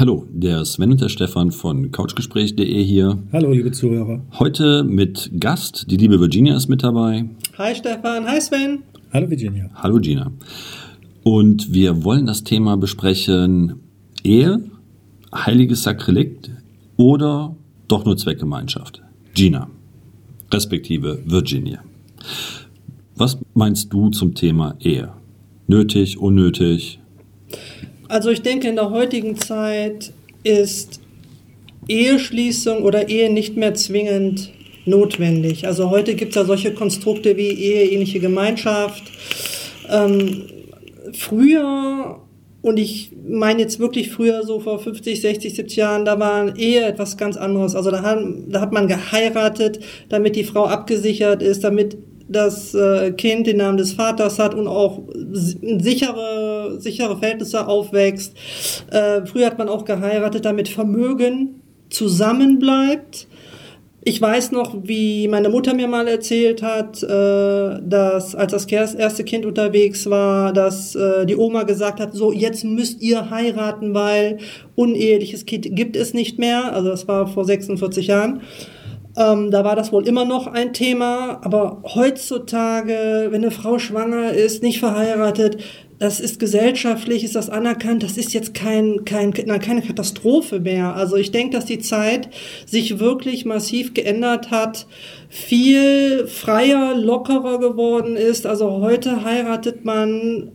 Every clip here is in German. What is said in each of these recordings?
Hallo, der Sven und der Stefan von couchgespräch.de hier. Hallo, liebe Zuhörer. Heute mit Gast, die liebe Virginia ist mit dabei. Hi Stefan, hi Sven. Hallo Virginia. Hallo Gina. Und wir wollen das Thema besprechen, Ehe, heiliges Sakrileg oder doch nur Zweckgemeinschaft. Gina, respektive Virginia. Was meinst du zum Thema Ehe? Nötig, unnötig? Also ich denke, in der heutigen Zeit ist Eheschließung oder Ehe nicht mehr zwingend notwendig. Also heute gibt es ja solche Konstrukte wie Ehe, Gemeinschaft. Ähm, früher, und ich meine jetzt wirklich früher, so vor 50, 60, 70 Jahren, da war Ehe etwas ganz anderes. Also da hat, da hat man geheiratet, damit die Frau abgesichert ist, damit das äh, Kind den Namen des Vaters hat und auch sichere, sichere Verhältnisse aufwächst. Äh, früher hat man auch geheiratet, damit Vermögen zusammenbleibt. Ich weiß noch, wie meine Mutter mir mal erzählt hat, äh, dass als das erste Kind unterwegs war, dass äh, die Oma gesagt hat, so jetzt müsst ihr heiraten, weil uneheliches Kind gibt es nicht mehr. Also das war vor 46 Jahren. Ähm, da war das wohl immer noch ein Thema, aber heutzutage, wenn eine Frau schwanger ist, nicht verheiratet, das ist gesellschaftlich, ist das anerkannt, das ist jetzt kein, kein, keine Katastrophe mehr. Also ich denke, dass die Zeit sich wirklich massiv geändert hat, viel freier, lockerer geworden ist. Also heute heiratet man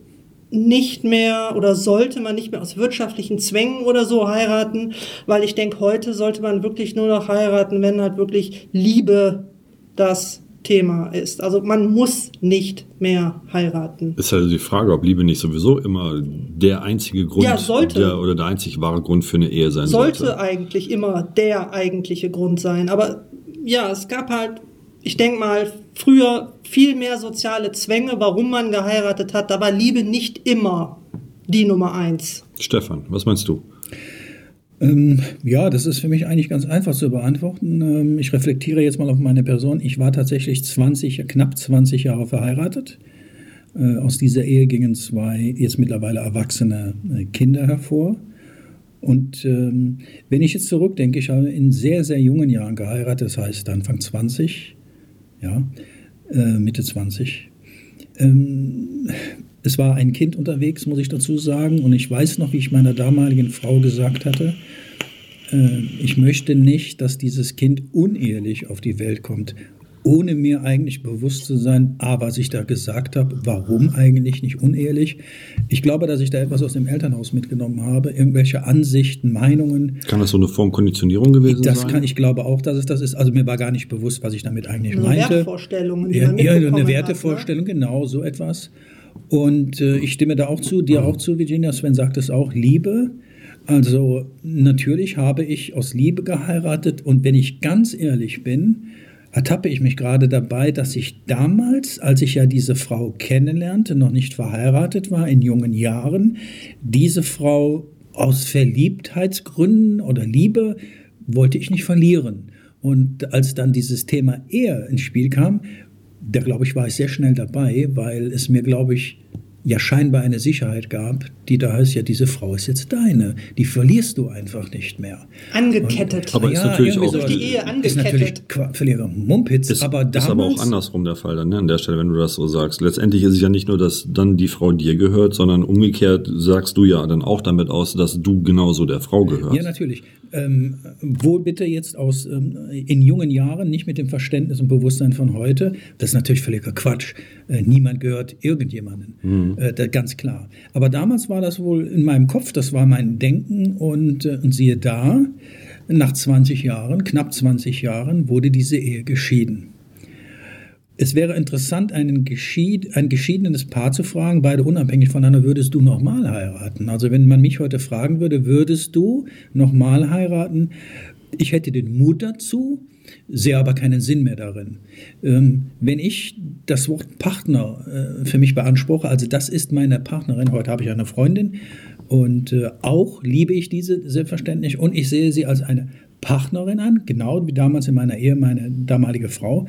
nicht mehr oder sollte man nicht mehr aus wirtschaftlichen Zwängen oder so heiraten, weil ich denke, heute sollte man wirklich nur noch heiraten, wenn halt wirklich Liebe das Thema ist. Also man muss nicht mehr heiraten. Ist also die Frage, ob Liebe nicht sowieso immer der einzige Grund ja, sollte, der, oder der einzig wahre Grund für eine Ehe sein sollte. Sollte eigentlich immer der eigentliche Grund sein. Aber ja, es gab halt ich denke mal, früher viel mehr soziale Zwänge, warum man geheiratet hat. Da war Liebe nicht immer die Nummer eins. Stefan, was meinst du? Ähm, ja, das ist für mich eigentlich ganz einfach zu beantworten. Ähm, ich reflektiere jetzt mal auf meine Person. Ich war tatsächlich 20, knapp 20 Jahre verheiratet. Äh, aus dieser Ehe gingen zwei jetzt mittlerweile erwachsene äh, Kinder hervor. Und ähm, wenn ich jetzt zurückdenke, ich habe in sehr, sehr jungen Jahren geheiratet, das heißt Anfang 20, ja, äh, Mitte 20. Ähm, es war ein Kind unterwegs, muss ich dazu sagen, und ich weiß noch, wie ich meiner damaligen Frau gesagt hatte, äh, ich möchte nicht, dass dieses Kind unehelich auf die Welt kommt ohne mir eigentlich bewusst zu sein, A, was ich da gesagt habe, warum eigentlich nicht unehrlich. Ich glaube, dass ich da etwas aus dem Elternhaus mitgenommen habe, irgendwelche Ansichten, Meinungen. Kann das so eine Form Konditionierung gewesen das sein? Kann, ich glaube auch, dass es das ist. Also mir war gar nicht bewusst, was ich damit eigentlich eine meinte. Wertvorstellungen, die ja, man eine Wertevorstellung, hat, ne? genau, so etwas. Und äh, ich stimme da auch zu, dir auch zu, Virginia. Sven sagt es auch, Liebe. Also natürlich habe ich aus Liebe geheiratet und wenn ich ganz ehrlich bin, ertappe ich mich gerade dabei, dass ich damals, als ich ja diese Frau kennenlernte, noch nicht verheiratet war, in jungen Jahren, diese Frau aus Verliebtheitsgründen oder Liebe wollte ich nicht verlieren. Und als dann dieses Thema Ehe ins Spiel kam, da glaube ich, war ich sehr schnell dabei, weil es mir, glaube ich, ja scheinbar eine Sicherheit gab, die da heißt, ja, diese Frau ist jetzt deine. Die verlierst du einfach nicht mehr. Angekettet. Und, aber ja, ist natürlich auch durch die Ehe angekettet. Ist natürlich völliger Mumpitz. Ist, aber damals, ist aber auch andersrum der Fall dann, ne, an der Stelle, wenn du das so sagst. Letztendlich ist es ja nicht nur, dass dann die Frau dir gehört, sondern umgekehrt sagst du ja dann auch damit aus, dass du genauso der Frau gehörst. Ja, natürlich. Ähm, wo bitte jetzt aus ähm, in jungen Jahren, nicht mit dem Verständnis und Bewusstsein von heute, das ist natürlich völliger Quatsch. Äh, niemand gehört irgendjemanden. Mhm. Äh, ganz klar. Aber damals war das wohl in meinem Kopf, das war mein Denken und, äh, und siehe da, nach 20 Jahren, knapp 20 Jahren, wurde diese Ehe geschieden. Es wäre interessant, einen geschied, ein geschiedenes Paar zu fragen, beide unabhängig voneinander, würdest du nochmal heiraten? Also wenn man mich heute fragen würde, würdest du nochmal heiraten? Ich hätte den Mut dazu, sehe aber keinen Sinn mehr darin. Ähm, wenn ich das Wort Partner äh, für mich beanspruche, also das ist meine Partnerin, heute habe ich eine Freundin und äh, auch liebe ich diese selbstverständlich und ich sehe sie als eine Partnerin an, genau wie damals in meiner Ehe meine damalige Frau,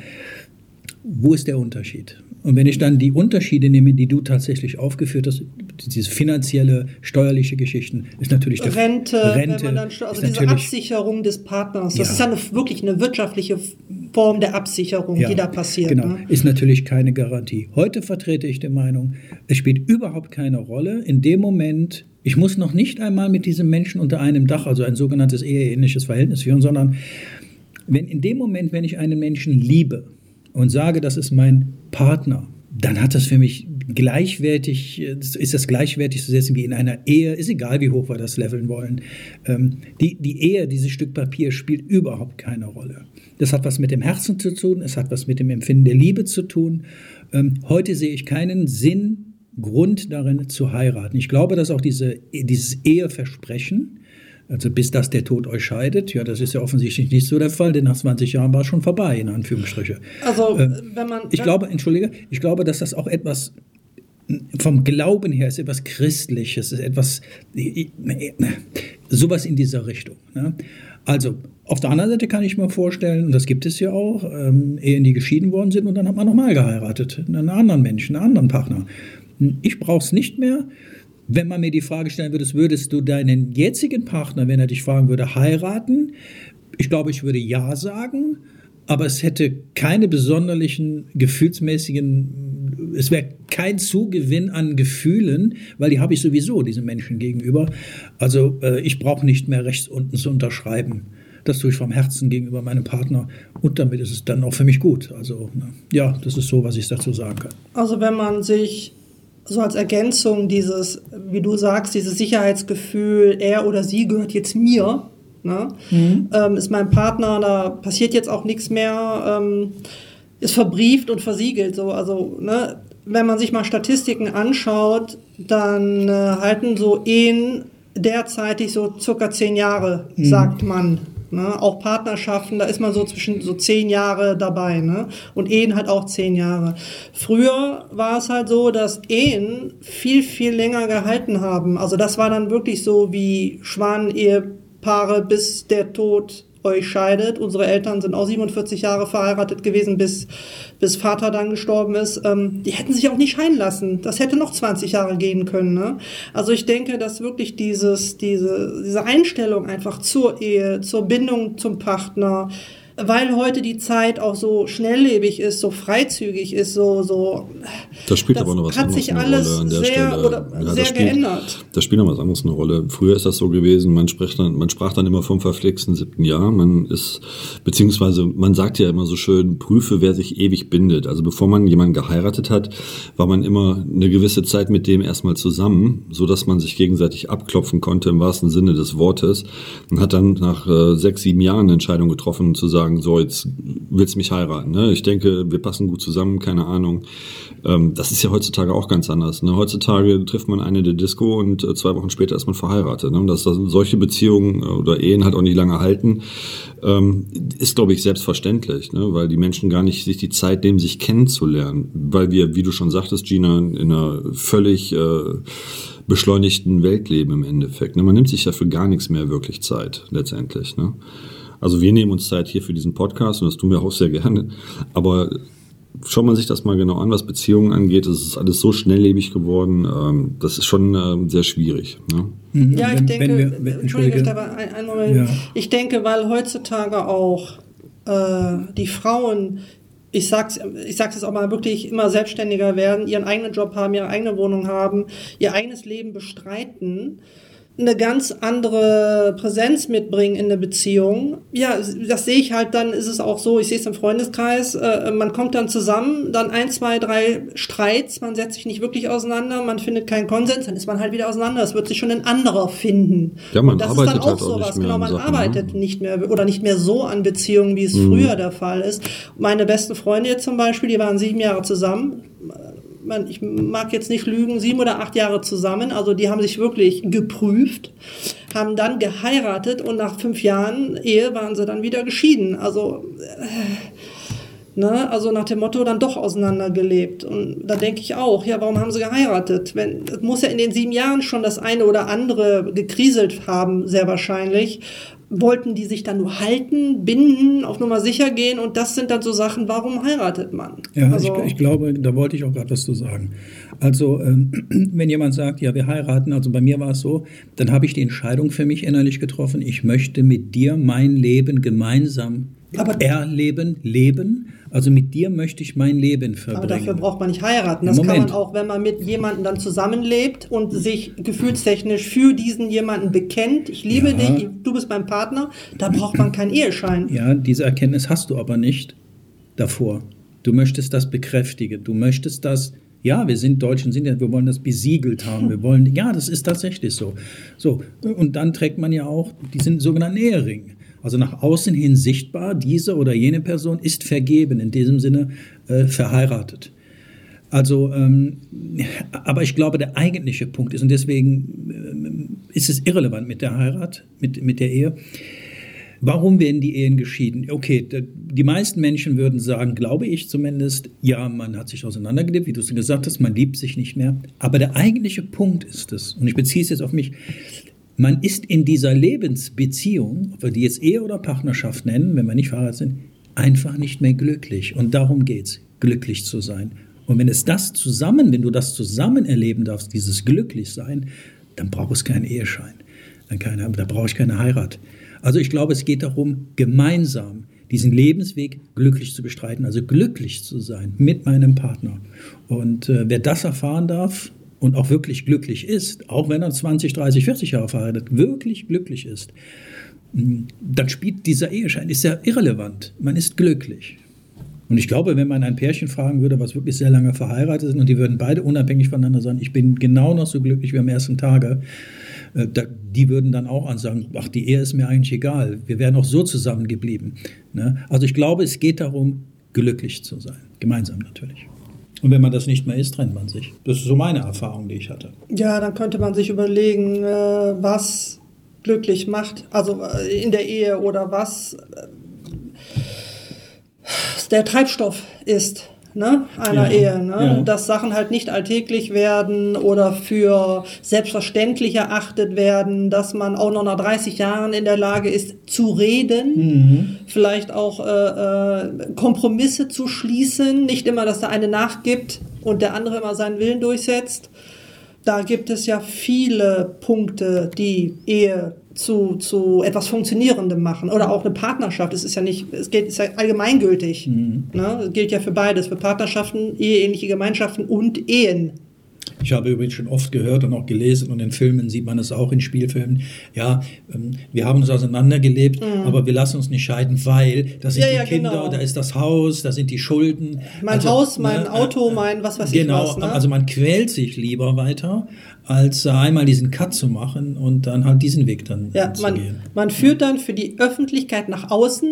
wo ist der Unterschied? Und wenn ich dann die Unterschiede nehme, die du tatsächlich aufgeführt hast, diese finanzielle, steuerliche Geschichten, ist natürlich der Rente, Rente wenn man dann, also diese Absicherung des Partners. Das ja. ist dann wirklich eine wirtschaftliche Form der Absicherung, ja, die da passiert. Genau, ne? ist natürlich keine Garantie. Heute vertrete ich die Meinung, es spielt überhaupt keine Rolle in dem Moment, ich muss noch nicht einmal mit diesem Menschen unter einem Dach, also ein sogenanntes eheähnliches Verhältnis führen, sondern wenn in dem Moment, wenn ich einen Menschen liebe und sage, das ist mein Partner, dann hat das für mich gleichwertig, ist das gleichwertig zu setzen wie in einer Ehe, ist egal, wie hoch wir das leveln wollen. Ähm, die, die Ehe, dieses Stück Papier, spielt überhaupt keine Rolle. Das hat was mit dem Herzen zu tun, es hat was mit dem Empfinden der Liebe zu tun. Ähm, heute sehe ich keinen Sinn Grund darin zu heiraten. Ich glaube, dass auch diese, dieses Eheversprechen, also bis das der Tod euch scheidet, ja, das ist ja offensichtlich nicht so der Fall, denn nach 20 Jahren war es schon vorbei, in Anführungsstriche. Also, äh, wenn man. Ich glaube, entschuldige, ich glaube, dass das auch etwas vom Glauben her ist etwas Christliches, ist etwas, sowas in dieser Richtung. Ne? Also, auf der anderen Seite kann ich mir vorstellen, und das gibt es ja auch, ähm, Ehen, die geschieden worden sind und dann hat man nochmal geheiratet, einen anderen Menschen, einen anderen Partner. Ich brauche es nicht mehr. Wenn man mir die Frage stellen würde, würdest du deinen jetzigen Partner, wenn er dich fragen würde, heiraten? Ich glaube, ich würde ja sagen, aber es hätte keine besonderlichen gefühlsmäßigen, es wäre kein Zugewinn an Gefühlen, weil die habe ich sowieso diesen Menschen gegenüber. Also äh, ich brauche nicht mehr rechts unten zu unterschreiben. Das tue ich vom Herzen gegenüber meinem Partner und damit ist es dann auch für mich gut. Also ne, ja, das ist so, was ich dazu sagen kann. Also wenn man sich so als Ergänzung dieses, wie du sagst, dieses Sicherheitsgefühl, er oder sie gehört jetzt mir, ne? Mhm. Ähm, ist mein Partner, da passiert jetzt auch nichts mehr, ähm, ist verbrieft und versiegelt. So, also, ne? wenn man sich mal Statistiken anschaut, dann äh, halten so Ehen derzeitig so circa zehn Jahre, mhm. sagt man. Ne? Auch Partnerschaften, da ist man so zwischen so zehn Jahre dabei. Ne? Und Ehen halt auch zehn Jahre. Früher war es halt so, dass Ehen viel, viel länger gehalten haben. Also das war dann wirklich so wie Schwanehepaare bis der Tod euch scheidet. Unsere Eltern sind auch 47 Jahre verheiratet gewesen, bis, bis Vater dann gestorben ist. Ähm, die hätten sich auch nicht scheiden lassen. Das hätte noch 20 Jahre gehen können. Ne? Also ich denke, dass wirklich dieses, diese, diese Einstellung einfach zur Ehe, zur Bindung zum Partner, weil heute die Zeit auch so schnelllebig ist, so freizügig ist, so so. Das spielt das aber noch was hat sich alles sehr, Stelle. Oder ja, sehr spielt, geändert. Da spielt noch was anderes eine Rolle. Früher ist das so gewesen, man spricht dann, man sprach dann immer vom verflixten siebten Jahr. Man ist, beziehungsweise man sagt ja immer so schön, prüfe, wer sich ewig bindet. Also bevor man jemanden geheiratet hat, war man immer eine gewisse Zeit mit dem erstmal zusammen, so dass man sich gegenseitig abklopfen konnte im wahrsten Sinne des Wortes und hat dann nach äh, sechs, sieben Jahren eine Entscheidung getroffen, zu sagen, sagen, so, jetzt willst du mich heiraten. Ne? Ich denke, wir passen gut zusammen, keine Ahnung. Ähm, das ist ja heutzutage auch ganz anders. Ne? Heutzutage trifft man eine der Disco und äh, zwei Wochen später ist man verheiratet. Ne? Und dass das, solche Beziehungen äh, oder Ehen halt auch nicht lange halten, ähm, ist, glaube ich, selbstverständlich, ne? weil die Menschen gar nicht sich die Zeit nehmen, sich kennenzulernen. Weil wir, wie du schon sagtest, Gina, in einer völlig äh, beschleunigten Welt leben im Endeffekt. Ne? Man nimmt sich ja für gar nichts mehr wirklich Zeit, letztendlich. Ne? Also wir nehmen uns Zeit hier für diesen Podcast und das tun wir auch sehr gerne. Aber schaut man sich das mal genau an, was Beziehungen angeht, es ist alles so schnelllebig geworden, ähm, das ist schon äh, sehr schwierig. Ne? Mhm. Ja, ich denke, wenn wir, wenn, Entschuldige, ich, ein, ein Moment. Ja. ich denke, weil heutzutage auch äh, die Frauen ich sag's, ich sag's jetzt auch mal wirklich immer selbstständiger werden, ihren eigenen Job haben, ihre eigene Wohnung haben, ihr eigenes Leben bestreiten eine ganz andere Präsenz mitbringen in der Beziehung. Ja, das sehe ich halt, dann ist es auch so, ich sehe es im Freundeskreis, äh, man kommt dann zusammen, dann ein, zwei, drei Streits, man setzt sich nicht wirklich auseinander, man findet keinen Konsens, dann ist man halt wieder auseinander, es wird sich schon ein anderer finden. Ja, man Und das arbeitet ist dann auch, halt auch sowas, genau, man Sachen, ne? arbeitet ne? nicht mehr oder nicht mehr so an Beziehungen, wie es mhm. früher der Fall ist. Meine besten Freunde jetzt zum Beispiel, die waren sieben Jahre zusammen, man, ich mag jetzt nicht lügen, sieben oder acht Jahre zusammen. Also die haben sich wirklich geprüft, haben dann geheiratet und nach fünf Jahren Ehe waren sie dann wieder geschieden. Also äh, Ne? Also nach dem Motto dann doch auseinandergelebt. Und da denke ich auch, ja, warum haben sie geheiratet? Wenn, es muss ja in den sieben Jahren schon das eine oder andere gekriselt haben, sehr wahrscheinlich. Wollten die sich dann nur halten, binden, auf Nummer sicher gehen und das sind dann so Sachen, warum heiratet man? Ja, also, ich, ich, glaube, da wollte ich auch gerade was zu sagen. Also ähm, wenn jemand sagt, ja, wir heiraten, also bei mir war es so, dann habe ich die Entscheidung für mich innerlich getroffen, ich möchte mit dir mein Leben gemeinsam aber erleben, leben. Also mit dir möchte ich mein Leben verbringen. Aber dafür braucht man nicht heiraten. Das Moment. kann man auch, wenn man mit jemandem dann zusammenlebt und sich gefühlstechnisch für diesen jemanden bekennt. Ich liebe ja. dich, du bist mein Partner. Da braucht man keinen Eheschein. Ja, diese Erkenntnis hast du aber nicht davor. Du möchtest das bekräftigen. Du möchtest das ja, wir sind Deutschen, sind ja, wir wollen das besiegelt haben. Wir wollen, ja, das ist tatsächlich so. So, und dann trägt man ja auch diesen sogenannten Ehering. Also nach außen hin sichtbar, diese oder jene Person ist vergeben, in diesem Sinne äh, verheiratet. Also, ähm, aber ich glaube, der eigentliche Punkt ist, und deswegen äh, ist es irrelevant mit der Heirat, mit, mit der Ehe. Warum werden die Ehen geschieden? Okay, die meisten Menschen würden sagen, glaube ich zumindest, ja, man hat sich auseinandergelebt, wie du es gesagt hast, man liebt sich nicht mehr. Aber der eigentliche Punkt ist es, und ich beziehe es jetzt auf mich, man ist in dieser Lebensbeziehung, ob wir die jetzt Ehe oder Partnerschaft nennen, wenn wir nicht verheiratet sind, einfach nicht mehr glücklich. Und darum geht es, glücklich zu sein. Und wenn es das zusammen, wenn du das zusammen erleben darfst, dieses Glücklichsein, dann braucht es keinen Eheschein. Dann keine, da brauche ich keine Heirat. Also ich glaube, es geht darum, gemeinsam diesen Lebensweg glücklich zu bestreiten, also glücklich zu sein mit meinem Partner. Und äh, wer das erfahren darf, und auch wirklich glücklich ist, auch wenn er 20, 30, 40 Jahre verheiratet, wirklich glücklich ist, dann spielt dieser Eheschein, ist ja irrelevant. Man ist glücklich. Und ich glaube, wenn man ein Pärchen fragen würde, was wirklich sehr lange verheiratet sind und die würden beide unabhängig voneinander sagen, ich bin genau noch so glücklich wie am ersten Tage, äh, die würden dann auch ansagen, ach, die Ehe ist mir eigentlich egal, wir wären auch so zusammengeblieben. Ne? Also ich glaube, es geht darum, glücklich zu sein, gemeinsam natürlich. Und wenn man das nicht mehr ist, trennt man sich. Das ist so meine Erfahrung, die ich hatte. Ja, dann könnte man sich überlegen, äh, was glücklich macht, also äh, in der Ehe oder was äh, der Treibstoff ist ne, einer ja, Ehe. Ne? Ja. Dass Sachen halt nicht alltäglich werden oder für selbstverständlich erachtet werden, dass man auch noch nach 30 Jahren in der Lage ist zu reden, mhm. vielleicht auch äh, äh, Kompromisse zu schließen, nicht immer, dass der eine nachgibt und der andere immer seinen Willen durchsetzt. Da gibt es ja viele Punkte, die Ehe zu, zu etwas Funktionierendem machen. Oder auch eine Partnerschaft. Es ist ja nicht, es geht, ist ja allgemeingültig. Mhm. Ne? Es gilt ja für beides, für Partnerschaften, eheähnliche Gemeinschaften und Ehen. Ich habe übrigens schon oft gehört und auch gelesen und in Filmen sieht man es auch in Spielfilmen. Ja, ähm, wir haben uns auseinandergelebt, mhm. aber wir lassen uns nicht scheiden, weil da sind ja, die ja, Kinder, genau. da ist das Haus, da sind die Schulden. Mein also, Haus, mein ne, Auto, mein was weiß genau, ich was. Genau, ne? also man quält sich lieber weiter, als einmal diesen Cut zu machen und dann halt diesen Weg dann ja, zu man, gehen. Man führt dann für die Öffentlichkeit nach außen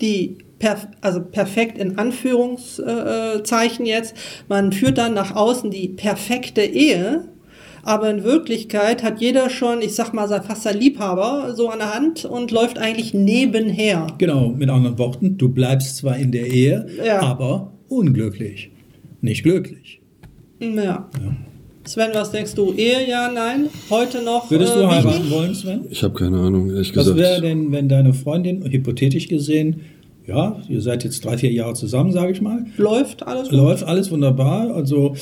die perf also perfekt in Anführungszeichen jetzt, man führt dann nach außen die perfekte Ehe, aber in Wirklichkeit hat jeder schon, ich sag mal, fast sein Liebhaber so an der Hand und läuft eigentlich nebenher. Genau, mit anderen Worten, du bleibst zwar in der Ehe, ja. aber unglücklich, nicht glücklich. Ja. ja. Sven, was denkst du? Ehe, ja, nein? Heute noch? Würdest äh, du heiraten wollen, Sven? Ich habe keine Ahnung, ehrlich gesagt. Was wäre denn, wenn deine Freundin, hypothetisch gesehen, ja, ihr seid jetzt drei, vier Jahre zusammen, sage ich mal. Läuft alles gut? Läuft alles wunderbar. Also,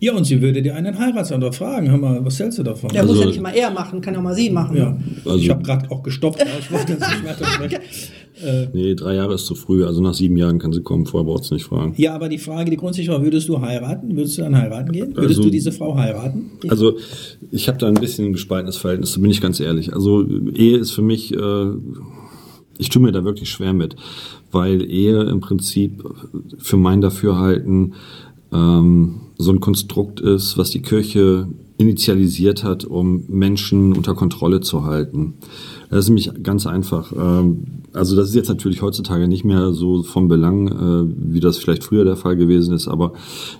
ja, und sie würde dir einen Heiratsantrag fragen. Hör mal, was hältst du davon? Ja, also, muss ja nicht mal er machen, kann ja mal sie machen. Ja, also, ich habe gerade auch gestoppt. ich wollte jetzt nicht weiter Äh, nee, drei Jahre ist zu früh. Also nach sieben Jahren kann sie kommen, vorher braucht sie nicht fragen. Ja, aber die Frage, die grundsätzlich war, würdest du heiraten? Würdest du dann heiraten gehen? Würdest also, du diese Frau heiraten? Also ich habe da ein bisschen ein gespaltenes Verhältnis, da bin ich ganz ehrlich. Also Ehe ist für mich... Äh, ich tue mir da wirklich schwer mit, weil Ehe im Prinzip für mein Dafürhalten ähm, so ein Konstrukt ist, was die Kirche initialisiert hat, um Menschen unter Kontrolle zu halten. Das ist nämlich ganz einfach. Ähm, also das ist jetzt natürlich heutzutage nicht mehr so vom Belang, äh, wie das vielleicht früher der Fall gewesen ist, aber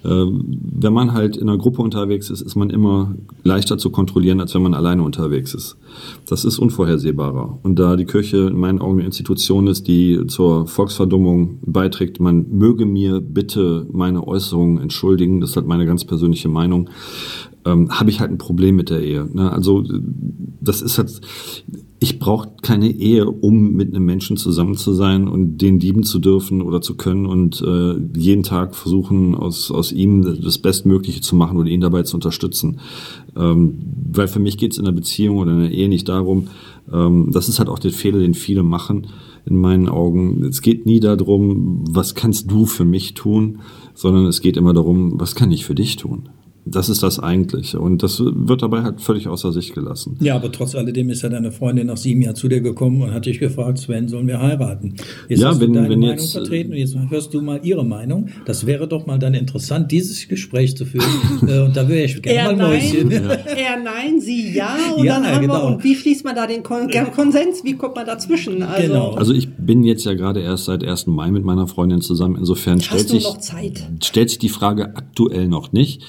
äh, wenn man halt in einer Gruppe unterwegs ist, ist man immer leichter zu kontrollieren, als wenn man alleine unterwegs ist. Das ist unvorhersehbarer. Und da die Kirche in meinen Augen eine Institution ist, die zur Volksverdummung beiträgt, man möge mir bitte meine Äußerungen entschuldigen, das ist halt meine ganz persönliche Meinung, ähm, habe ich halt ein Problem mit der Ehe. Ne? Also das ist halt ich brauche keine Ehe, um mit einem Menschen zusammen zu sein und den lieben zu dürfen oder zu können und äh, jeden Tag versuchen, aus, aus ihm das Bestmögliche zu machen oder ihn dabei zu unterstützen. Ähm, weil für mich geht es in einer Beziehung oder in einer Ehe nicht darum, ähm, das ist halt auch der Fehler, den viele machen in meinen Augen. Es geht nie darum, was kannst du für mich tun, sondern es geht immer darum, was kann ich für dich tun. Das ist das Eigentliche. Und das wird dabei halt völlig außer Sicht gelassen. Ja, aber trotz alledem ist ja deine Freundin nach sieben Jahren zu dir gekommen und hat dich gefragt, Sven, sollen wir heiraten? Jetzt ja, hast wenn, du deine wenn Meinung jetzt, vertreten und jetzt hörst du mal ihre Meinung. Das wäre doch mal dann interessant, dieses Gespräch zu führen. Äh, und da wäre ich gerne Er mal Mäuschen. nein, er nein, sie ja. Und Ja, dann haben genau. wir, und wie schließt man da den Kon Konsens? Wie kommt man dazwischen? Also, Genau. Also ich bin jetzt ja gerade erst seit 1. Mai mit meiner Freundin zusammen. Insofern stellt Hast du sich, noch Zeit? stellt sich die Frage aktuell noch nicht.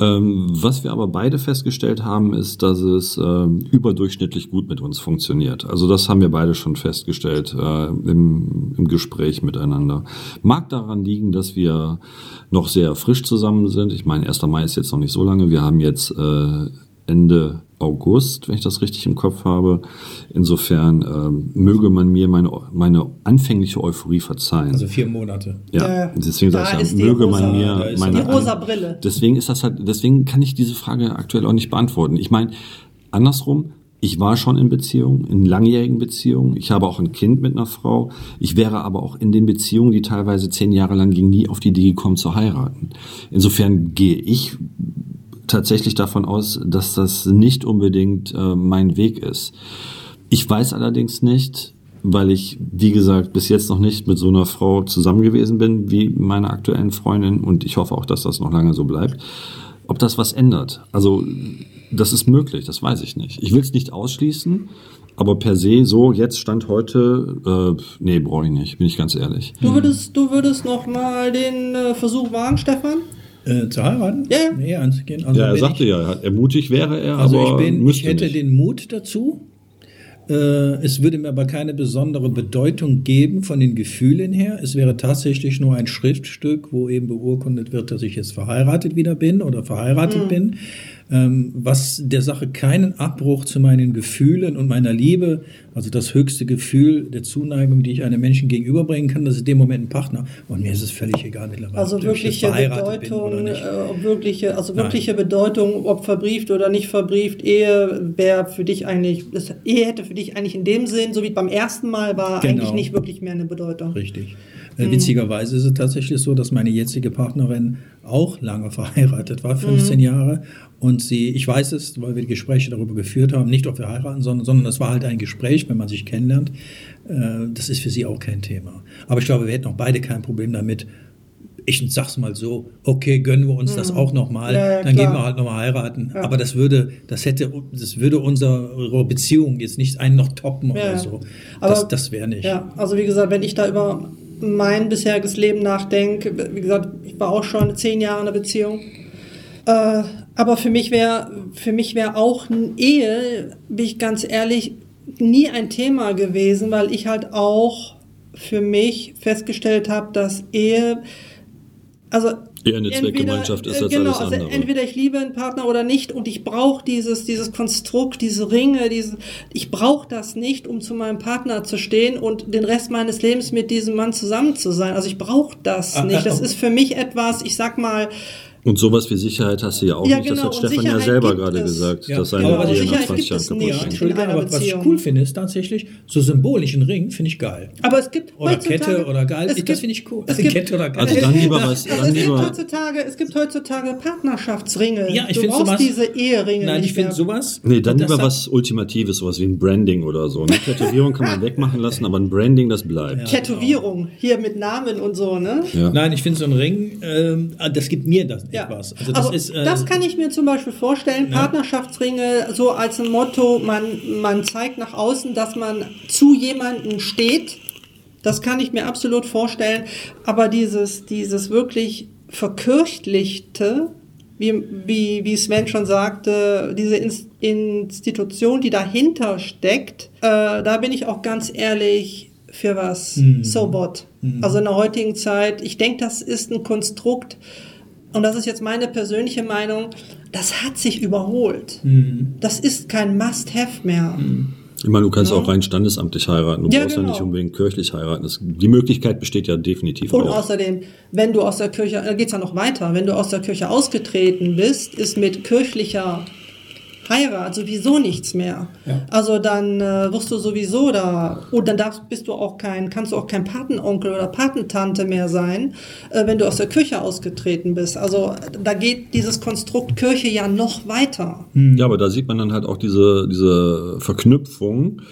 Ähm, was wir aber beide festgestellt haben, ist, dass es ähm, überdurchschnittlich gut mit uns funktioniert. Also das haben wir beide schon festgestellt äh, im, im Gespräch miteinander. Mag daran liegen, dass wir noch sehr frisch zusammen sind. Ich meine, 1. Mai ist jetzt noch nicht so lange. Wir haben jetzt äh, Ende August, wenn ich das richtig im Kopf habe. Insofern ähm, möge man mir meine, meine anfängliche Euphorie verzeihen. Also vier Monate. Ja, Ja, deswegen sage ich ja, möge rosa- man mir ist meine die rosa Brille. Deswegen ist das halt, deswegen kann ich diese Frage aktuell auch nicht beantworten. Ich meine, andersrum, ich war schon in Beziehungen, in langjährigen Beziehungen. Ich habe auch ein Kind mit einer Frau. Ich wäre aber auch in den Beziehungen, die teilweise zehn Jahre lang gingen, nie auf die Idee gekommen zu heiraten. Insofern gehe ich tatsächlich davon aus, dass das nicht unbedingt äh, mein Weg ist. Ich weiß allerdings nicht, weil ich, wie gesagt, bis jetzt noch nicht mit so einer Frau zusammen gewesen bin wie meine aktuellen Freundin und ich hoffe auch, dass das noch lange so bleibt, ob das was ändert. Also das ist möglich, das weiß ich nicht. Ich will es nicht ausschließen, aber per se so, jetzt Stand heute, äh, nee, brauche ich nicht, bin ich ganz ehrlich. Du würdest, du würdest noch den äh, Versuch wagen, Stefan? Äh, zu heiraten? Ja. Nee, anzugehen. Also Ja, er sagte ich, ja, ermutigt wäre er, Also aber ich bin, ich hätte nicht. den Mut dazu. Äh, es würde mir aber keine besondere Bedeutung geben von den Gefühlen her. Es wäre tatsächlich nur ein Schriftstück, wo eben beurkundet wird, dass ich jetzt verheiratet wieder bin oder verheiratet bin. Ähm, was der Sache keinen Abbruch zu meinen Gefühlen und meiner Liebe, also das höchste Gefühl der Zuneigung, die ich einem Menschen gegenüberbringen kann, das ist in dem Moment ein Partner. Und mir ist es völlig egal mittlerweile. Also wirkliche Bedeutung, äh, ob wirkliche, also wirkliche Bedeutung, ob verbrieft oder nicht verbrieft, Ehe wäre für dich eigentlich, das, Ehe hätte für dich eigentlich in dem Sinn, so wie beim ersten Mal war, Genau. eigentlich nicht wirklich mehr eine Bedeutung. Richtig. Äh, Witzigerweise ist es tatsächlich so, dass meine jetzige Partnerin auch lange verheiratet war, 15 Jahre. Und sie, ich weiß es, weil wir die Gespräche darüber geführt haben, nicht ob wir heiraten, sondern, sondern es war halt ein Gespräch, wenn man sich kennenlernt. Äh, Das ist für sie auch kein Thema. Aber ich glaube, wir hätten auch beide kein Problem damit. Ich sag's mal so, okay, gönnen wir uns das auch nochmal, Ja, ja, dann klar. gehen wir halt nochmal heiraten. Aber das würde, das hätte, das würde unsere Beziehung jetzt nicht einen noch toppen Ja, oder ja. so. Aber- Das, das wäre nicht. Ja, also wie gesagt, wenn ich da über mein bisheriges Leben nachdenke, wie gesagt, ich war auch schon zehn Jahre in einer Beziehung. Äh, aber für mich wäre für mich wäre auch eine Ehe, bin ich ganz ehrlich, nie ein Thema gewesen, weil ich halt auch für mich festgestellt habe, dass Ehe, also Eher eine Zweckgemeinschaft ist äh, als genau, alles also andere. entweder ich liebe einen Partner oder nicht und ich brauche dieses, dieses Konstrukt, diese Ringe, diese, ich brauche das nicht, um zu meinem Partner zu stehen und den Rest meines Lebens mit diesem Mann zusammen zu sein. Also ich brauche das Ah, nicht. Das ah, ist für mich etwas, ich sag mal, Und sowas wie Sicherheit hast du ja auch Ja, nicht. Das genau, hat und Stefan ja selber gerade es. gesagt, Ja, dass seine aber Ehe nach Sicherheit 20 gibt Jahren es nicht. Ja. Entschuldigung, aber was ich cool finde, ist tatsächlich so symbolischen Ring, finde ich geil. aber es gibt Oder Kette oder geil, es das finde ich cool. Es gibt, Kette oder geil. Also dann lieber was, also dann es gibt heutzutage, es gibt heutzutage Partnerschaftsringe. Ja, ich finde sowas. diese Eheringe Nein, ich finde sowas. Nee, dann das lieber hat- was Ultimatives, sowas wie ein Branding oder so. Eine Tätowierung kann man wegmachen lassen, aber ein Branding, das bleibt. Tätowierung hier mit Namen und so, ne? Nein, ich finde so ein Ring, ähm, das gibt mir das Ja. etwas. Also das Aber ist. äh, das kann ich mir zum Beispiel vorstellen, Partnerschaftsringe so als ein Motto, man, man zeigt nach außen, dass man zu jemandem steht. Das kann ich mir absolut vorstellen. Aber dieses, dieses wirklich verkirchlichte, wie, wie, wie Sven schon sagte, diese Ins- Institution, die dahinter steckt, äh, da bin ich auch ganz ehrlich für was so what. Also in der heutigen Zeit, ich denke, das ist ein Konstrukt, und das ist jetzt meine persönliche Meinung, das hat sich überholt. Das ist kein Must-Have mehr. Ich meine, du kannst ja. auch rein standesamtlich heiraten. Du Ja, brauchst ja genau. nicht unbedingt kirchlich heiraten. Das, die Möglichkeit besteht ja definitiv Und auch. außerdem, wenn du aus der Kirche, da geht's ja noch weiter, wenn du aus der Kirche ausgetreten bist, ist mit kirchlicher Heirat sowieso nichts mehr. Also dann äh, wirst du sowieso da, und dann darfst, bist du auch kein, kannst du auch kein Patenonkel oder Patentante mehr sein, äh, wenn du aus der Kirche ausgetreten bist. Also da geht dieses Konstrukt Kirche ja noch weiter. Ja, aber da sieht man dann halt auch diese, diese Verknüpfung.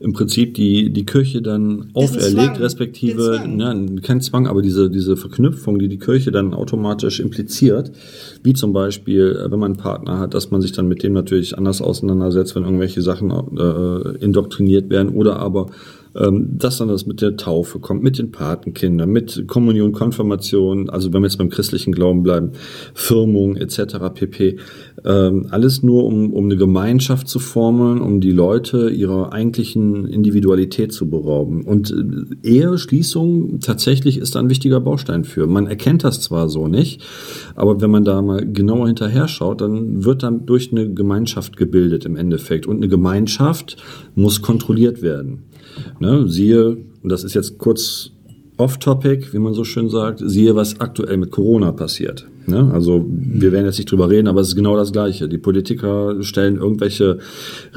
Im Prinzip die, die Kirche dann auferlegt, respektive, Zwang. ne, kein Zwang, aber diese, diese Verknüpfung, die die Kirche dann automatisch impliziert, wie zum Beispiel, äh, wenn man einen Partner hat, dass man sich dann mit dem natürlich anders auseinandersetzt, wenn irgendwelche Sachen äh, indoktriniert werden oder aber ähm, dass dann das mit der Taufe kommt, mit den Patenkindern, mit Kommunion, Konfirmation, also wenn wir jetzt beim christlichen Glauben bleiben, Firmung etc. pp. Ähm, alles nur, um, um eine Gemeinschaft zu formen, um die Leute ihrer eigentlichen Individualität zu berauben. Und äh, Eheschließung tatsächlich ist da ein wichtiger Baustein für. Man erkennt das zwar so nicht, aber wenn man da mal genauer hinterher schaut, dann wird dann durch eine Gemeinschaft gebildet im Endeffekt. Und eine Gemeinschaft muss kontrolliert werden. Ne, siehe, und das ist jetzt kurz off-topic, wie man so schön sagt, siehe, was aktuell mit Corona passiert. Ne? Also wir werden jetzt nicht drüber reden, aber es ist genau das Gleiche. Die Politiker stellen irgendwelche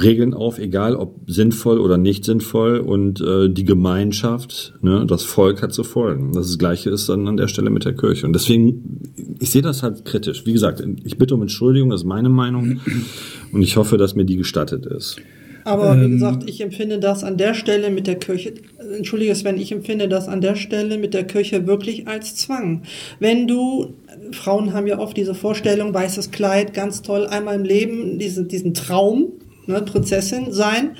Regeln auf, egal ob sinnvoll oder nicht sinnvoll, und äh, die Gemeinschaft, ne, das Volk hat zu folgen. Das Gleiche ist dann an der Stelle mit der Kirche. Und deswegen, ich sehe das halt kritisch. Wie gesagt, ich bitte um Entschuldigung, das ist meine Meinung, und ich hoffe, dass mir die gestattet ist. Aber wie gesagt, ich empfinde das an der Stelle mit der Kirche, entschuldige Sven, ich empfinde das an der Stelle mit der Kirche wirklich als Zwang. Wenn du, Frauen haben ja oft diese Vorstellung, weißes Kleid, ganz toll, einmal im Leben, diesen, diesen Traum, ne, Prinzessin sein.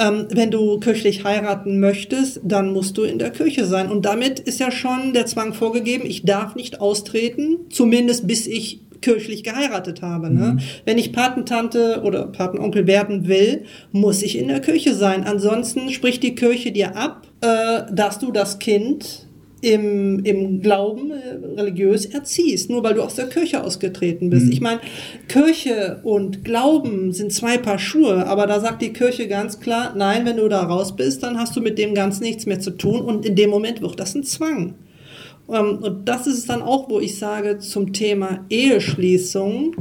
Ähm, wenn du kirchlich heiraten möchtest, dann musst du in der Kirche sein. Und damit ist ja schon der Zwang vorgegeben, ich darf nicht austreten, zumindest bis ich kirchlich geheiratet habe. Ne? Wenn ich Patentante oder Patenonkel werden will, muss ich in der Kirche sein. Ansonsten spricht die Kirche dir ab, äh, dass du das Kind im, im Glauben äh, religiös erziehst, nur weil du aus der Kirche ausgetreten bist. Ich meine, Kirche und Glauben sind zwei Paar Schuhe, aber da sagt die Kirche ganz klar, nein, wenn du da raus bist, dann hast du mit dem Ganzen nichts mehr zu tun und in dem Moment wird das ein Zwang. Ähm, Und das ist es dann auch, wo ich sage, zum Thema Eheschließung.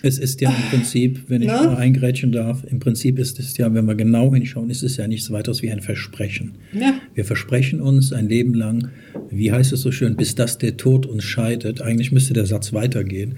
Es ist ja im Prinzip, wenn ich Ne? mal eingrätschen darf, im Prinzip ist es ja, wenn wir genau hinschauen, ist es ja nichts weiteres wie ein Versprechen. Ja. Wir versprechen uns ein Leben lang, wie heißt es so schön, bis dass der Tod uns scheidet. Eigentlich müsste der Satz weitergehen.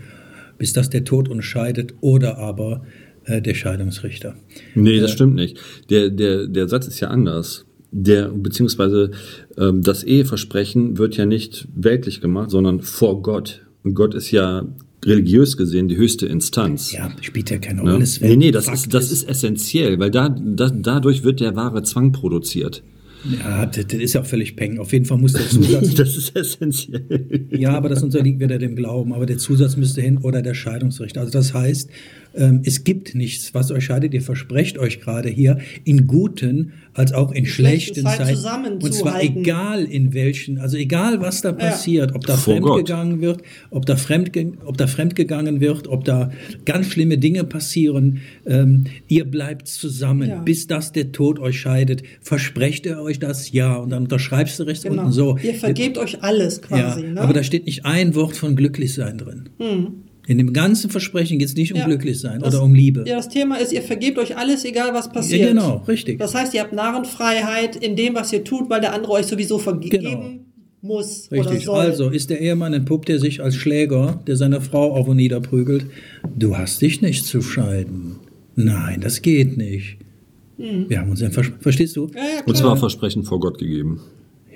Bis dass der Tod uns scheidet oder aber äh, der Scheidungsrichter. Nee, das stimmt nicht. Der, der, der Satz ist ja anders. Der, beziehungsweise ähm, das Eheversprechen wird ja nicht weltlich gemacht, sondern vor Gott. Und Gott ist ja religiös gesehen die höchste Instanz. Ja, spielt ja keine Ne? Rolle. Es Nee, nee, das Fakt ist, das ist essentiell, weil da, da, dadurch wird der wahre Zwang produziert. Ja, das, das ist ja auch völlig peng. Auf jeden Fall muss der Zusatz Das ist essentiell. Ja, aber das unterliegt wieder dem Glauben. Aber der Zusatz müsste hin oder der Scheidungsrichter. Also das heißt, ähm, es gibt nichts, was euch scheidet. Ihr versprecht euch gerade hier in guten als auch in schlechten schlechten Zeit Zeiten. zusammenzuhalten. Und zwar egal in welchen, also egal was da passiert, ob da Vor Gott. fremdgegangen wird, ob da, fremd, ob da fremdgegangen wird, ob da ganz schlimme Dinge passieren. Ähm, ihr bleibt zusammen, Ja. bis dass der Tod euch scheidet. Versprecht ihr euch das? Ja. Und dann unterschreibst du rechts Genau. unten so. Ihr vergebt euch alles quasi. Ja, ne? aber da steht nicht ein Wort von glücklich sein drin. In dem ganzen Versprechen geht es nicht um Ja. glücklich sein Das- oder um Liebe. Ja, das Thema ist, ihr vergebt euch alles, egal was passiert. Ja, genau, richtig. Das heißt, ihr habt Narrenfreiheit in dem, was ihr tut, weil der andere euch sowieso vergeben Genau. muss Richtig. oder soll. Also ist der Ehemann entpuppt er sich als Schläger, der seine Frau auf und nieder prügelt. Du hast dich nicht zu scheiden. Nein, das geht nicht. Wir haben uns ein Vers Verstehst du? Ja, ja, klar. Und zwar Versprechen vor Gott gegeben.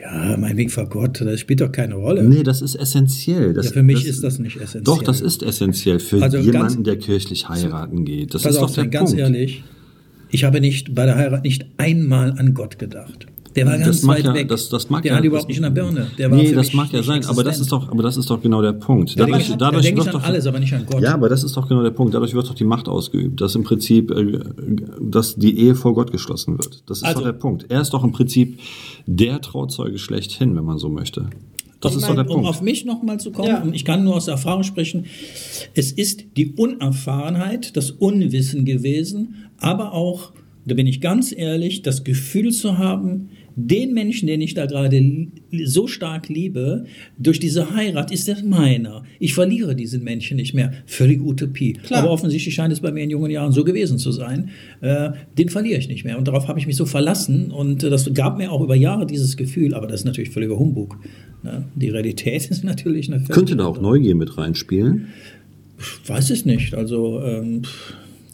Ja, mein Weg vor Gott, das spielt doch keine Rolle. Nee, das ist essentiell. Das, Ja, für mich ist das nicht essentiell. Doch, das ist essentiell für Also ganz- jemanden, der kirchlich heiraten geht. Das Pass ist auf, doch der ganz Punkt. ehrlich, ich habe nicht bei der Heirat nicht einmal an Gott gedacht. Der war ganz das mag weit ja, weg. Das, das mag der ja, hat überhaupt das, nicht in der Birne. Der war nee, das mag ja sein, aber das ist doch, aber das ist doch genau der Punkt. Da denke Dadurch, da dadurch denke ich wird an doch, alles, aber nicht an Gott. ja, aber das ist doch genau der Punkt. Dadurch wird doch die Macht ausgeübt, dass im Prinzip, äh, dass die Ehe vor Gott geschlossen wird. Das ist Also- doch der Punkt. Er ist doch im Prinzip der Trauzeuge schlechthin, wenn man so möchte. Das Ich ist meine, doch der um Punkt. auf mich nochmal zu kommen, Ja. und ich kann nur aus Erfahrung sprechen, es ist die Unerfahrenheit, das Unwissen gewesen, aber auch da bin ich ganz ehrlich, das Gefühl zu haben, den Menschen, den ich da gerade so stark liebe, durch diese Heirat ist er meiner. Ich verliere diesen Menschen nicht mehr. Völlig Utopie. Klar. Aber offensichtlich scheint es bei mir in jungen Jahren so gewesen zu sein. Äh, den verliere ich nicht mehr. Und darauf habe ich mich so verlassen. Und äh, das gab mir auch über Jahre dieses Gefühl. Aber das ist natürlich völliger Humbug. Ne? Die Realität ist natürlich eine Könnte da auch Neugier mit reinspielen? Ich weiß es nicht. Also. Ähm,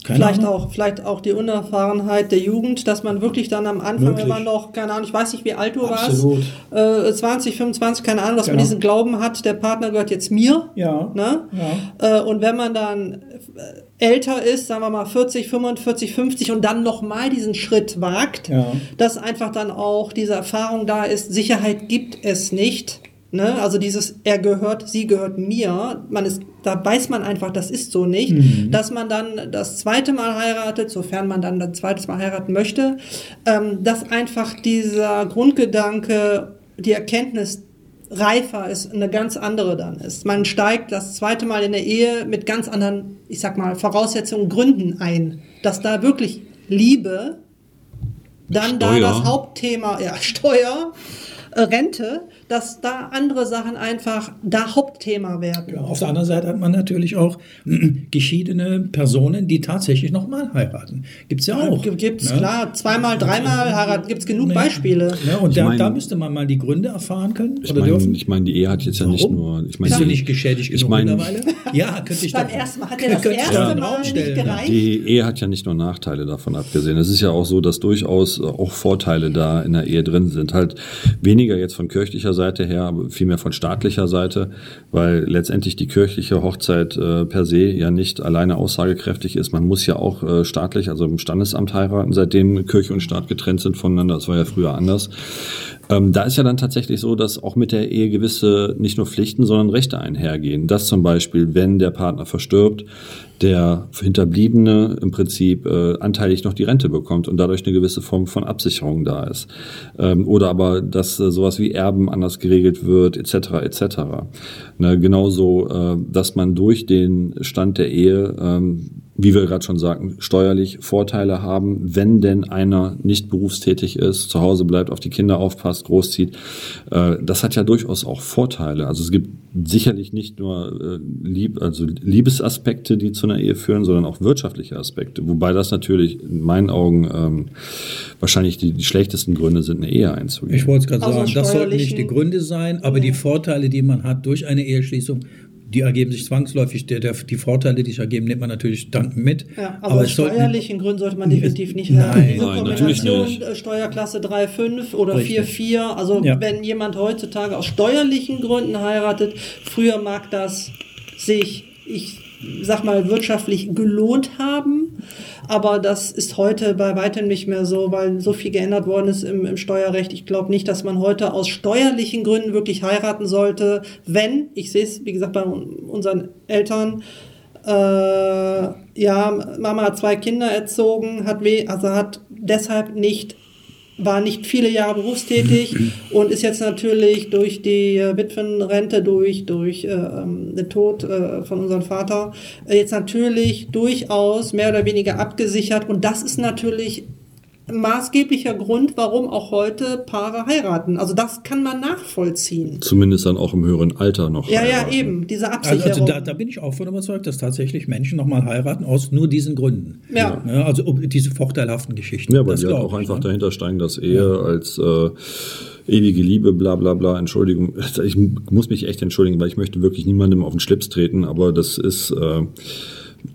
keine vielleicht auch, vielleicht auch die Unerfahrenheit der Jugend, dass man wirklich dann am Anfang, Möglich. wenn man noch, keine Ahnung, ich weiß nicht, wie alt du Absolut. warst, äh, 20, 25, keine Ahnung, dass genau. man diesen Glauben hat, der Partner gehört jetzt mir. Ja. Ne? ja. Äh, und wenn man dann äh, älter ist, sagen wir mal 40, 45, 50 und dann nochmal diesen Schritt wagt, ja. dass einfach dann auch diese Erfahrung da ist, Sicherheit gibt es nicht. Ne? Also dieses, er gehört, sie gehört mir, man ist, da weiß man einfach, das ist so nicht, mhm. dass man dann das zweite Mal heiratet, sofern man dann das zweite Mal heiraten möchte, ähm, dass einfach dieser Grundgedanke, die Erkenntnis reifer ist, eine ganz andere dann ist. Man steigt das zweite Mal in der Ehe mit ganz anderen, ich sag mal, Voraussetzungen, Gründen ein, dass da wirklich Liebe dann Steuer. da das Hauptthema, ja, Steuer, äh, Rente, dass da andere Sachen einfach da Hauptthema werden. Ja, auf der anderen Seite hat man natürlich auch äh, geschiedene Personen, die tatsächlich nochmal heiraten. Gibt es ja auch. Gibt es, ne? klar. Zweimal, dreimal heiraten, gibt es genug ne, Beispiele. Ne, und da, mein, da, müsste man mal die Gründe erfahren können. Ich meine, ich mein, die Ehe hat jetzt ja Warum? nicht nur. Ich mein, Bist du nicht geschädigt genug mein, mittlerweile? Ja, könnte ich Beim doch. Ersten Mal hat er das erste ja, Mal nicht gereicht. Die Ehe hat ja nicht nur Nachteile davon abgesehen. Es ist ja auch so, dass durchaus auch Vorteile da in der Ehe drin sind. Halt weniger jetzt von kirchlicher Seite her, aber vielmehr von staatlicher Seite, weil letztendlich die kirchliche Hochzeit äh, per se ja nicht alleine aussagekräftig ist. Man muss ja auch äh, staatlich, also im Standesamt heiraten, seitdem Kirche und Staat getrennt sind voneinander. Das war ja früher anders. Ähm, da ist ja dann tatsächlich so, dass auch mit der Ehe gewisse nicht nur Pflichten, sondern Rechte einhergehen. Dass zum Beispiel, wenn der Partner verstirbt, der Hinterbliebene im Prinzip äh, anteilig noch die Rente bekommt und dadurch eine gewisse Form von Absicherung da ist. Ähm, oder aber, dass äh, sowas wie Erben anders geregelt wird, etc. etc. Ne, genauso, äh, dass man durch den Stand der Ehe ähm, wie wir gerade schon sagten, steuerlich Vorteile haben, wenn denn einer nicht berufstätig ist, zu Hause bleibt, auf die Kinder aufpasst, großzieht. Äh, das hat ja durchaus auch Vorteile. Also es gibt sicherlich nicht nur äh, Lieb, also Liebesaspekte, die zu einer Ehe führen, sondern auch wirtschaftliche Aspekte. Wobei das natürlich in meinen Augen ähm, wahrscheinlich die, die schlechtesten Gründe sind, eine Ehe einzugehen. Ich wollte es gerade also sagen, das sollten nicht die Gründe sein, aber die Vorteile, die man hat durch eine Eheschließung, die ergeben sich zwangsläufig, der, der, die Vorteile, die sich ergeben, nimmt man natürlich dann mit. Ja, aber, aber aus steuerlichen Gründen sollte man definitiv nicht nein, haben. Diese nein, Kombination nicht. Äh, Steuerklasse 3,5 oder 4,4, also ja. wenn jemand heutzutage aus steuerlichen Gründen heiratet, früher mag das sich, ich sag mal, wirtschaftlich gelohnt haben. Aber das ist heute bei weitem nicht mehr so, weil so viel geändert worden ist im, im Steuerrecht. Ich glaube nicht, dass man heute aus steuerlichen Gründen wirklich heiraten sollte, wenn, ich sehe es, wie gesagt, bei unseren Eltern, äh, ja, Mama hat zwei Kinder erzogen, hat weh, also hat deshalb nicht war nicht viele Jahre berufstätig und ist jetzt natürlich durch die äh, Witwenrente, durch, durch äh, ähm, den Tod äh, von unserem Vater, äh, jetzt natürlich durchaus mehr oder weniger abgesichert. Und das ist natürlich maßgeblicher Grund, warum auch heute Paare heiraten. Also das kann man nachvollziehen. Zumindest dann auch im höheren Alter noch. Ja, heiraten. ja, eben, diese Absicherung. Also, also da, da, bin ich auch von überzeugt, dass tatsächlich Menschen nochmal heiraten aus nur diesen Gründen. Ja. ja also diese vorteilhaften Geschichten. Ja, weil die halt auch einfach ne? dahinter steigen, dass Ehe ja. als äh, ewige Liebe, bla bla bla, Entschuldigung, ich muss mich echt entschuldigen, weil ich möchte wirklich niemandem auf den Schlips treten, aber das ist... Äh,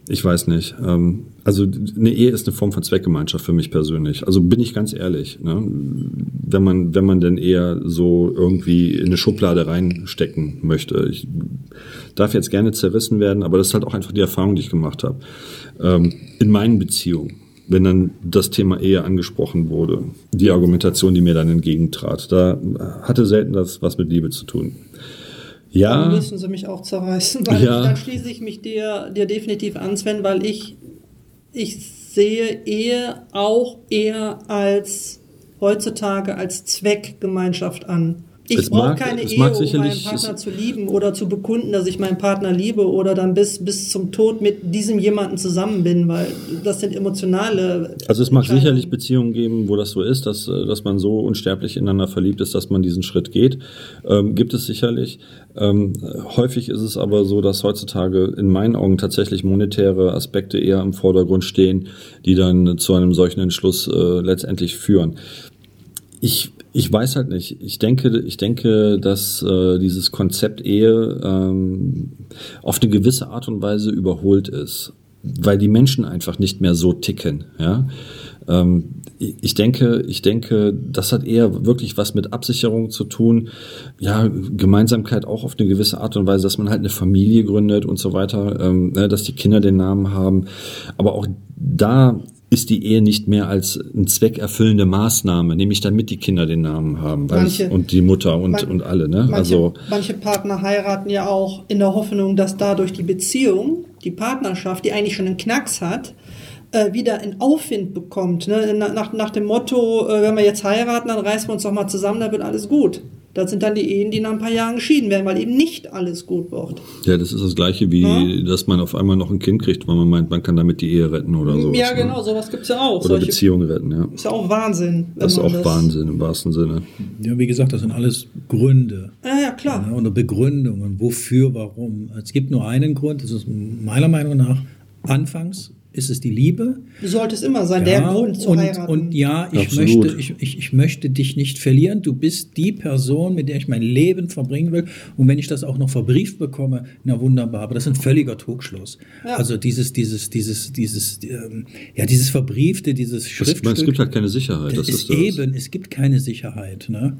ich weiß nicht. Ähm, also eine Ehe ist eine Form von Zweckgemeinschaft für mich persönlich. Also bin ich ganz ehrlich. Ne? Wenn man, wenn man denn eher so irgendwie in eine Schublade reinstecken möchte. Ich darf jetzt gerne zerrissen werden, aber das ist halt auch einfach die Erfahrung, die ich gemacht habe. Ähm, in meinen Beziehungen wenn dann das Thema Ehe angesprochen wurde, die Argumentation, die mir dann entgegentrat, da hatte selten das was mit Liebe zu tun. Ja. Dann müssen sie mich auch zerreißen, weil ja. ich, dann schließe ich mich dir, dir definitiv an, Sven, weil ich, ich sehe Ehe auch eher als heutzutage als Zweckgemeinschaft an. Ich brauche mag- keine Ehe, um meinen Partner zu lieben oder zu bekunden, dass ich meinen Partner liebe oder dann bis, bis zum Tod mit diesem jemanden zusammen bin, weil das sind emotionale. Also es mag sicherlich Beziehungen geben, wo das so ist, dass, äh, dass man so unsterblich ineinander verliebt ist, dass man diesen Schritt geht. Ähm, gibt es sicherlich. Ähm, häufig ist es aber so, dass heutzutage in meinen Augen tatsächlich monetäre Aspekte eher im Vordergrund stehen, die dann zu einem solchen Entschluss äh, letztendlich führen. Ich, ich weiß halt nicht. Ich denke, ich denke, dass äh, dieses Konzept Ehe ähm, auf eine gewisse Art und Weise überholt ist, weil die Menschen einfach nicht mehr so ticken. Ja? Ähm, ich denke, ich denke, das hat eher wirklich was mit Absicherung zu tun. Ja, Gemeinsamkeit auch auf eine gewisse Art und Weise, dass man halt eine Familie gründet und so weiter, ähm, ne, dass die Kinder den Namen haben. Aber auch da ist die Ehe nicht mehr als ein zweckerfüllende Maßnahme, nämlich damit die Kinder den Namen haben weil es, Manche- und die Mutter und, Man- und alle. Ne? Manche, Also manche Partner heiraten ja auch in der Hoffnung, dass dadurch die Beziehung, die Partnerschaft, die eigentlich schon einen Knacks hat, äh, wieder in Aufwind bekommt. Ne? Na- Nach, nach dem Motto, äh, wenn wir jetzt heiraten, dann reißen wir uns doch mal zusammen, dann wird alles gut. Das sind dann die Ehen, die nach ein paar Jahren geschieden werden, weil eben nicht alles gut wird. ja, das ist das Gleiche wie, dass man auf einmal noch ein Kind kriegt, weil man meint, man kann damit die Ehe retten oder so. ja, genau, sowas gibt es ja auch. Oder Solche- Beziehungen retten, ja. ist ja auch Wahnsinn. Das ist auch Wahnsinn im wahrsten Sinne. Ja, wie gesagt, das sind alles Gründe. Ja, ja, klar. Ja, und eine Begründung und wofür, warum. Es gibt nur einen Grund, das ist meiner Meinung nach, anfangs ist es die Liebe. Sollte es immer sein, der Grund zu und, heiraten. und ja, ich Absolut. möchte, ich, ich, ich möchte dich nicht verlieren. Du bist die Person, mit der ich mein Leben verbringen will. Und wenn ich das auch noch verbrieft bekomme, na wunderbar. Aber das ist ein völliger Trugschluss. Ja. Also dieses, dieses, dieses, dieses, ähm, ja, dieses verbriefte, dieses Es, Schriftstück. es gibt halt keine Sicherheit. Das Es ist das. eben, es gibt keine Sicherheit. Ne?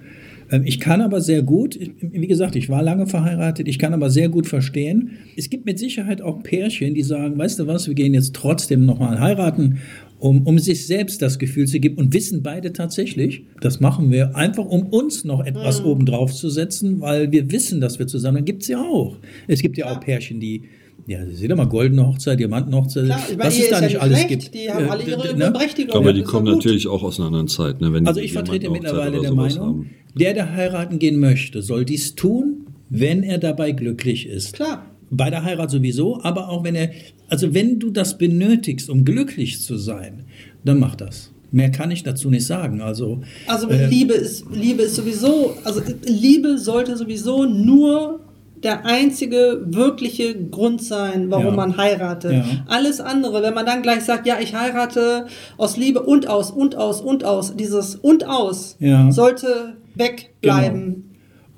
Ähm, Ich kann aber sehr gut, wie gesagt, ich war lange verheiratet, ich kann aber sehr gut verstehen, es gibt mit Sicherheit auch Pärchen, die sagen, weißt du was, wir gehen jetzt trotzdem nochmal heiraten, um, um sich selbst das Gefühl zu geben und wissen beide tatsächlich, das machen wir einfach, um uns noch etwas obendrauf zu setzen, weil wir wissen, dass wir zusammen, gibt es ja auch. Es gibt ja auch Pärchen, die ja, seht ihr mal, goldene Hochzeit, Diamantenhochzeit, Klar, was es da nicht alles schlecht, gibt. Die haben alle ihre ne? Berechtigung. Aber die kommen natürlich auch aus einer anderen Zeit. Ne? Also ich vertrete mittlerweile der Meinung, haben. der, der heiraten gehen möchte, soll dies tun, wenn er dabei glücklich ist. Klar. Bei der Heirat sowieso, aber auch wenn er, also wenn du das benötigst, um glücklich zu sein, dann mach das. Mehr kann ich dazu nicht sagen. Also, Also äh, Liebe ist Liebe ist sowieso, also Liebe sollte sowieso nur der einzige wirkliche Grund sein, warum Ja. man heiratet. Ja. Alles andere, wenn man dann gleich sagt, ja, ich heirate aus Liebe und aus und aus und aus, dieses und aus Ja. sollte wegbleiben.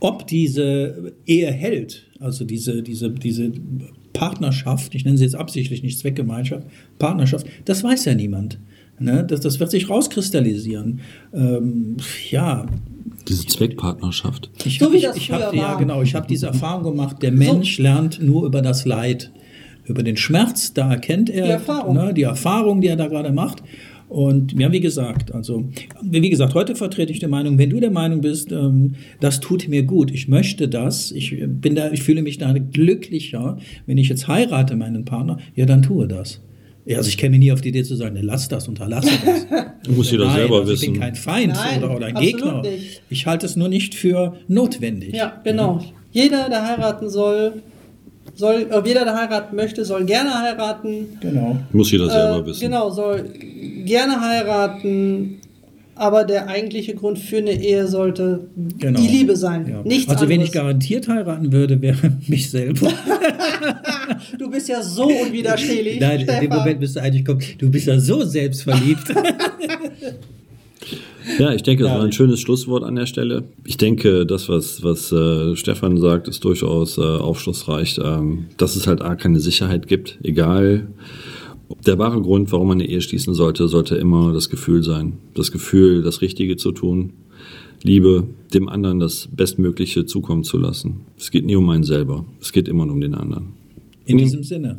ob diese Ehe hält, also diese, diese, diese Partnerschaft, ich nenne sie jetzt absichtlich nicht Zweckgemeinschaft, Partnerschaft, das weiß ja niemand. Ne? Das, das wird sich rauskristallisieren. Ähm, ja, Diese Zweckpartnerschaft. ich So wie ich, das ich hab, früher ja war. genau, ich habe diese Erfahrung gemacht. Der Mensch lernt nur über das Leid, über den Schmerz. Da erkennt er Die Erfahrung. Ne, die Erfahrung, die er da gerade macht. Und ja, wie gesagt, also wie gesagt, heute vertrete ich die Meinung, wenn du der Meinung bist, ähm, das tut mir gut, ich möchte das, ich bin da, ich fühle mich da glücklicher, wenn ich jetzt heirate meinen Partner, ja, dann tue das. Ja, also ich käme nie auf die Idee zu sagen, ne, lass das, unterlasse das. Muss jeder Nein, selber also Ich bin wissen. kein Feind Nein, oder, oder ein Gegner. nicht. Ich halte es nur nicht für notwendig. Ja, genau. Jeder, der heiraten soll, soll, äh, jeder, der heiraten möchte, soll gerne heiraten. Genau. Muss jeder selber Äh, wissen. Genau, soll gerne heiraten, aber der eigentliche Grund für eine Ehe sollte Genau. die Liebe sein. Ja. Nichts also wenn ich anderes. garantiert heiraten würde, wäre mich selber. Du bist ja so unwiderstehlich. Nein, in dem Stefan. Moment bist du eigentlich kommen, du bist ja so selbstverliebt. Ja, ich denke, das war ein schönes Schlusswort an der Stelle. Ich denke, das, was, was äh, Stefan sagt, ist durchaus äh, aufschlussreich, ähm, dass es halt A, keine Sicherheit gibt, egal. Der wahre Grund, warum man eine Ehe schließen sollte, sollte immer das Gefühl sein. Das Gefühl, das Richtige zu tun. Liebe, dem anderen das Bestmögliche zukommen zu lassen. Es geht nie um einen selber. Es geht immer nur um den anderen. In diesem Sinne.